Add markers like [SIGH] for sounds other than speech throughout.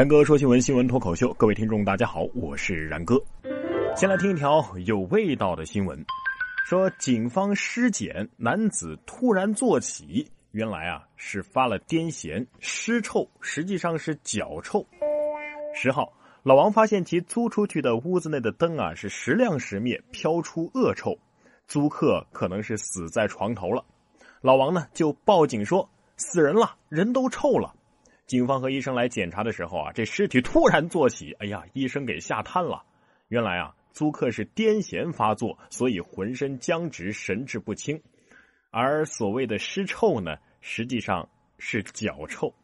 然哥说新闻，新闻脱口秀，各位听众大家好，我是然哥。先来听一条有味道的新闻，说警方尸检男子突然坐起，原来啊是发了癫痫，尸臭，实际上是脚臭。十号，老王发现其租出去的屋子内的灯啊是时亮时灭，飘出恶臭，租客可能是死在床头了。老王呢就报警说死人了，人都臭了。警方和医生来检查的时候啊，这尸体突然坐起，哎呀，医生给吓瘫了。原来啊，租客是癫痫发作，所以浑身僵直，神志不清。而所谓的尸臭呢，实际上是脚臭。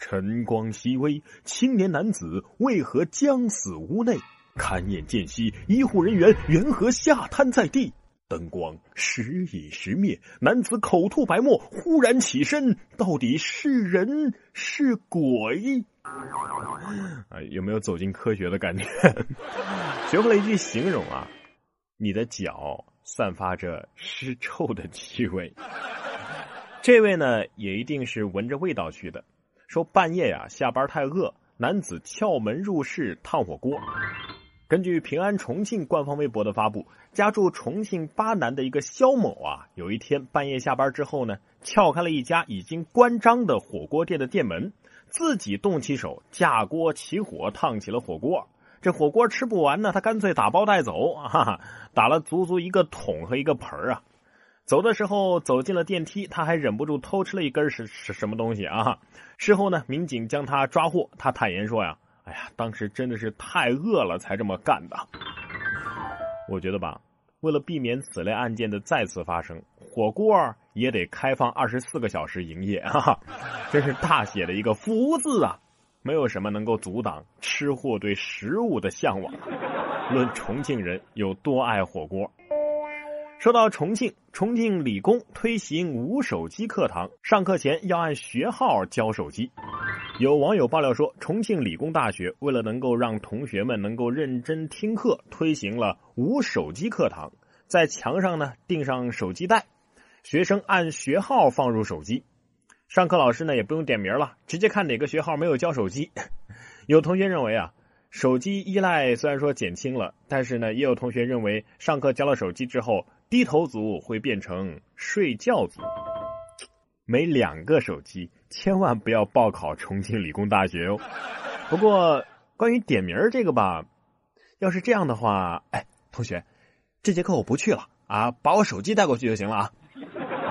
晨光熹微，青年男子为何将死屋内？勘验间隙，医护人员缘何下瘫在地？灯光时隐时灭，男子口吐白沫，忽然起身，到底是人是鬼？啊，有没有走进科学的感觉？[LAUGHS] 学会了一句形容啊，你的脚散发着尸臭的气味。这位呢，也一定是闻着味道去的。说半夜呀，下班太饿，男子撬门入室烫火锅。根据平安重庆官方微博的发布，家住重庆巴南的一个肖某啊，有一天半夜下班之后呢，撬开了一家已经关张的火锅店的店门，自己动起手架锅起火烫起了火锅。这火锅吃不完呢，他干脆打包带走，哈哈，打了足足一个桶和一个盆啊。走的时候走进了电梯，他还忍不住偷吃了一根是是什么东西啊？事后呢，民警将他抓获，他坦言说呀。哎呀，当时真的是太饿了才这么干的。我觉得吧，为了避免此类案件的再次发生，火锅也得开放二十四个小时营业，哈哈，真是大写的一个福字啊！没有什么能够阻挡吃货对食物的向往。论重庆人有多爱火锅。说到重庆，重庆理工推行无手机课堂，上课前要按学号交手机。有网友爆料说，重庆理工大学为了能够让同学们能够认真听课，推行了无手机课堂，在墙上呢钉上手机带，学生按学号放入手机，上课老师呢也不用点名了，直接看哪个学号没有交手机。[LAUGHS] 有同学认为啊，手机依赖虽然说减轻了，但是呢，也有同学认为上课交了手机之后，低头族会变成睡觉族。每两个手机，千万不要报考重庆理工大学哦。[LAUGHS] 不过，关于点名这个吧，要是这样的话，哎，同学，这节课我不去了啊，把我手机带过去就行了啊。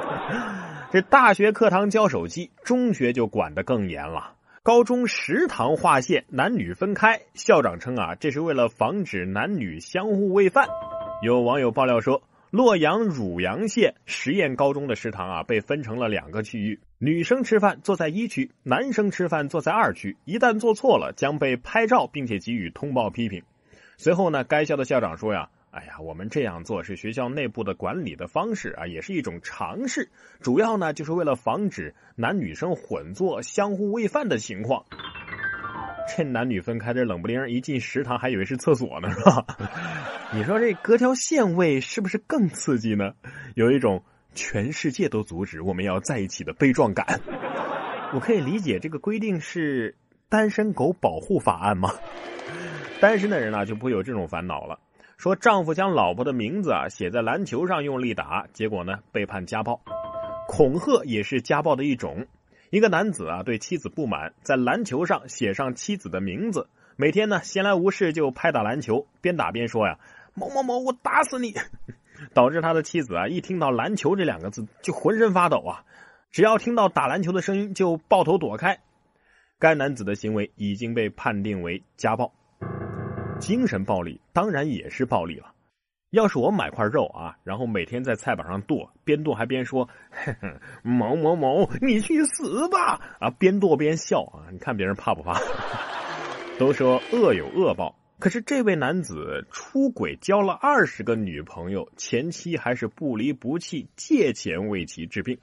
[LAUGHS] 这大学课堂交手机，中学就管得更严了。高中食堂划线，男女分开，校长称啊，这是为了防止男女相互喂饭。有网友爆料说。洛阳汝阳县实验高中的食堂啊，被分成了两个区域，女生吃饭坐在一区，男生吃饭坐在二区。一旦做错了，将被拍照，并且给予通报批评。随后呢，该校的校长说呀：“哎呀，我们这样做是学校内部的管理的方式啊，也是一种尝试，主要呢就是为了防止男女生混坐、相互喂饭的情况。”这男女分开，这冷不丁一进食堂，还以为是厕所呢，是吧？[LAUGHS] 你说这隔条线位是不是更刺激呢？有一种全世界都阻止我们要在一起的悲壮感。我可以理解这个规定是单身狗保护法案吗？单身的人呢就不会有这种烦恼了。说丈夫将老婆的名字啊写在篮球上用力打，结果呢被判家暴。恐吓也是家暴的一种。一个男子啊，对妻子不满，在篮球上写上妻子的名字，每天呢闲来无事就拍打篮球，边打边说呀：“某某某，我打死你！” [LAUGHS] 导致他的妻子啊，一听到篮球这两个字就浑身发抖啊，只要听到打篮球的声音就抱头躲开。该男子的行为已经被判定为家暴，精神暴力当然也是暴力了。要是我买块肉啊，然后每天在菜板上剁，边剁还边说：“某某某，你去死吧！”啊，边剁边笑啊，你看别人怕不怕？[LAUGHS] 都说恶有恶报，可是这位男子出轨交了二十个女朋友，前妻还是不离不弃，借钱为其治病。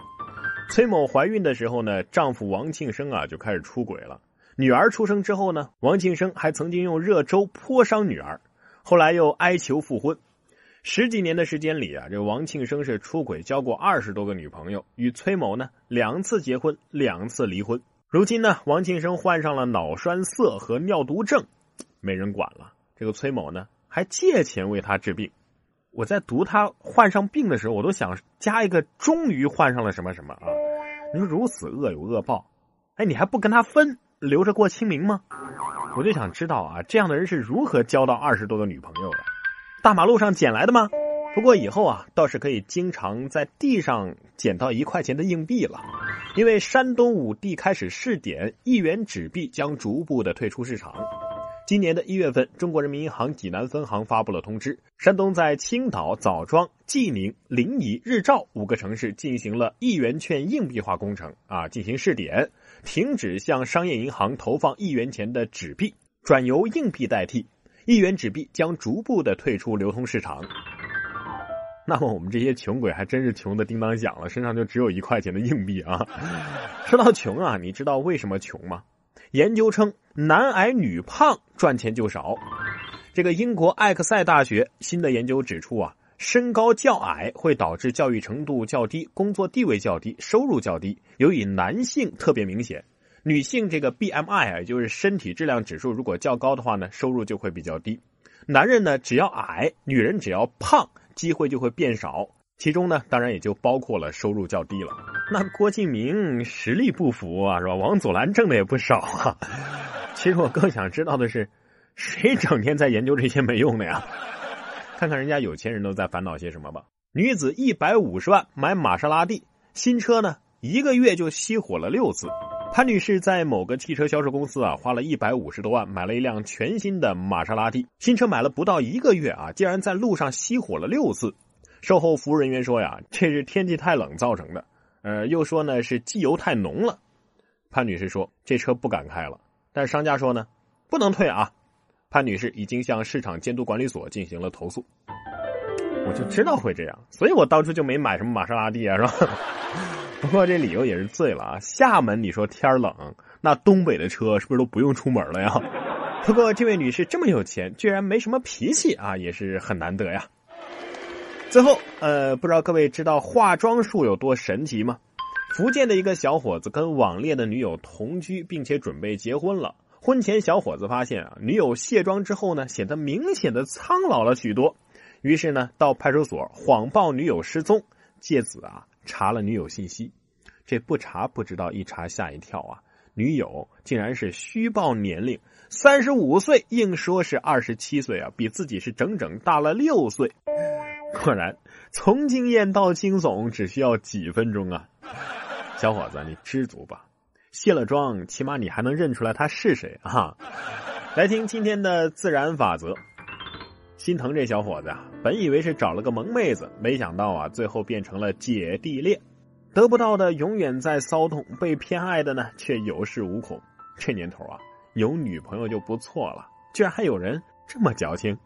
崔某怀孕的时候呢，丈夫王庆生啊就开始出轨了。女儿出生之后呢，王庆生还曾经用热粥泼伤女儿，后来又哀求复婚。十几年的时间里啊，这王庆生是出轨交过二十多个女朋友，与崔某呢两次结婚，两次离婚。如今呢，王庆生患上了脑栓塞和尿毒症，没人管了。这个崔某呢，还借钱为他治病。我在读他患上病的时候，我都想加一个“终于患上了什么什么”啊！你说如此恶有恶报，哎，你还不跟他分，留着过清明吗？我就想知道啊，这样的人是如何交到二十多个女朋友的？大马路上捡来的吗？不过以后啊，倒是可以经常在地上捡到一块钱的硬币了，因为山东五地开始试点一元纸币，将逐步的退出市场。今年的一月份，中国人民银行济南分行发布了通知，山东在青岛、枣庄、济宁、临沂、日照五个城市进行了一元券硬币化工程啊，进行试点，停止向商业银行投放一元钱的纸币，转由硬币代替，一元纸币将逐步的退出流通市场。那么我们这些穷鬼还真是穷的叮当响了，身上就只有一块钱的硬币啊！说到穷啊，你知道为什么穷吗？研究称，男矮女胖赚钱就少。这个英国艾克塞大学新的研究指出啊，身高较矮会导致教育程度较低、工作地位较低、收入较低。尤以男性特别明显，女性这个 BMI 啊，就是身体质量指数，如果较高的话呢，收入就会比较低。男人呢，只要矮，女人只要胖，机会就会变少。其中呢，当然也就包括了收入较低了。那郭敬明实力不符啊，是吧？王祖蓝挣的也不少啊。其实我更想知道的是，谁整天在研究这些没用的呀？[LAUGHS] 看看人家有钱人都在烦恼些什么吧。女子一百五十万买玛莎拉蒂新车呢，一个月就熄火了六次。潘女士在某个汽车销售公司啊，花了一百五十多万买了一辆全新的玛莎拉蒂新车，买了不到一个月啊，竟然在路上熄火了六次。售后服务人员说呀，这是天气太冷造成的。呃，又说呢是机油太浓了。潘女士说这车不敢开了，但商家说呢不能退啊。潘女士已经向市场监督管理所进行了投诉。我就知道会这样，所以我当初就没买什么玛莎拉蒂啊，是吧？[LAUGHS] 不过这理由也是醉了啊。厦门你说天冷，那东北的车是不是都不用出门了呀？[LAUGHS] 不过这位女士这么有钱，居然没什么脾气啊，也是很难得呀。最后，呃，不知道各位知道化妆术有多神奇吗？福建的一个小伙子跟网恋的女友同居，并且准备结婚了。婚前，小伙子发现啊，女友卸妆之后呢，显得明显的苍老了许多。于是呢，到派出所谎报女友失踪，借此啊查了女友信息。这不查不知道，一查吓一跳啊！女友竟然是虚报年龄，三十五岁，硬说是二十七岁啊，比自己是整整大了六岁。果然，从经验到惊悚只需要几分钟啊！小伙子，你知足吧。卸了妆，起码你还能认出来他是谁啊！来听今天的自然法则。心疼这小伙子啊，本以为是找了个萌妹子，没想到啊，最后变成了姐弟恋。得不到的永远在骚动，被偏爱的呢却有恃无恐。这年头啊，有女朋友就不错了，居然还有人这么矫情。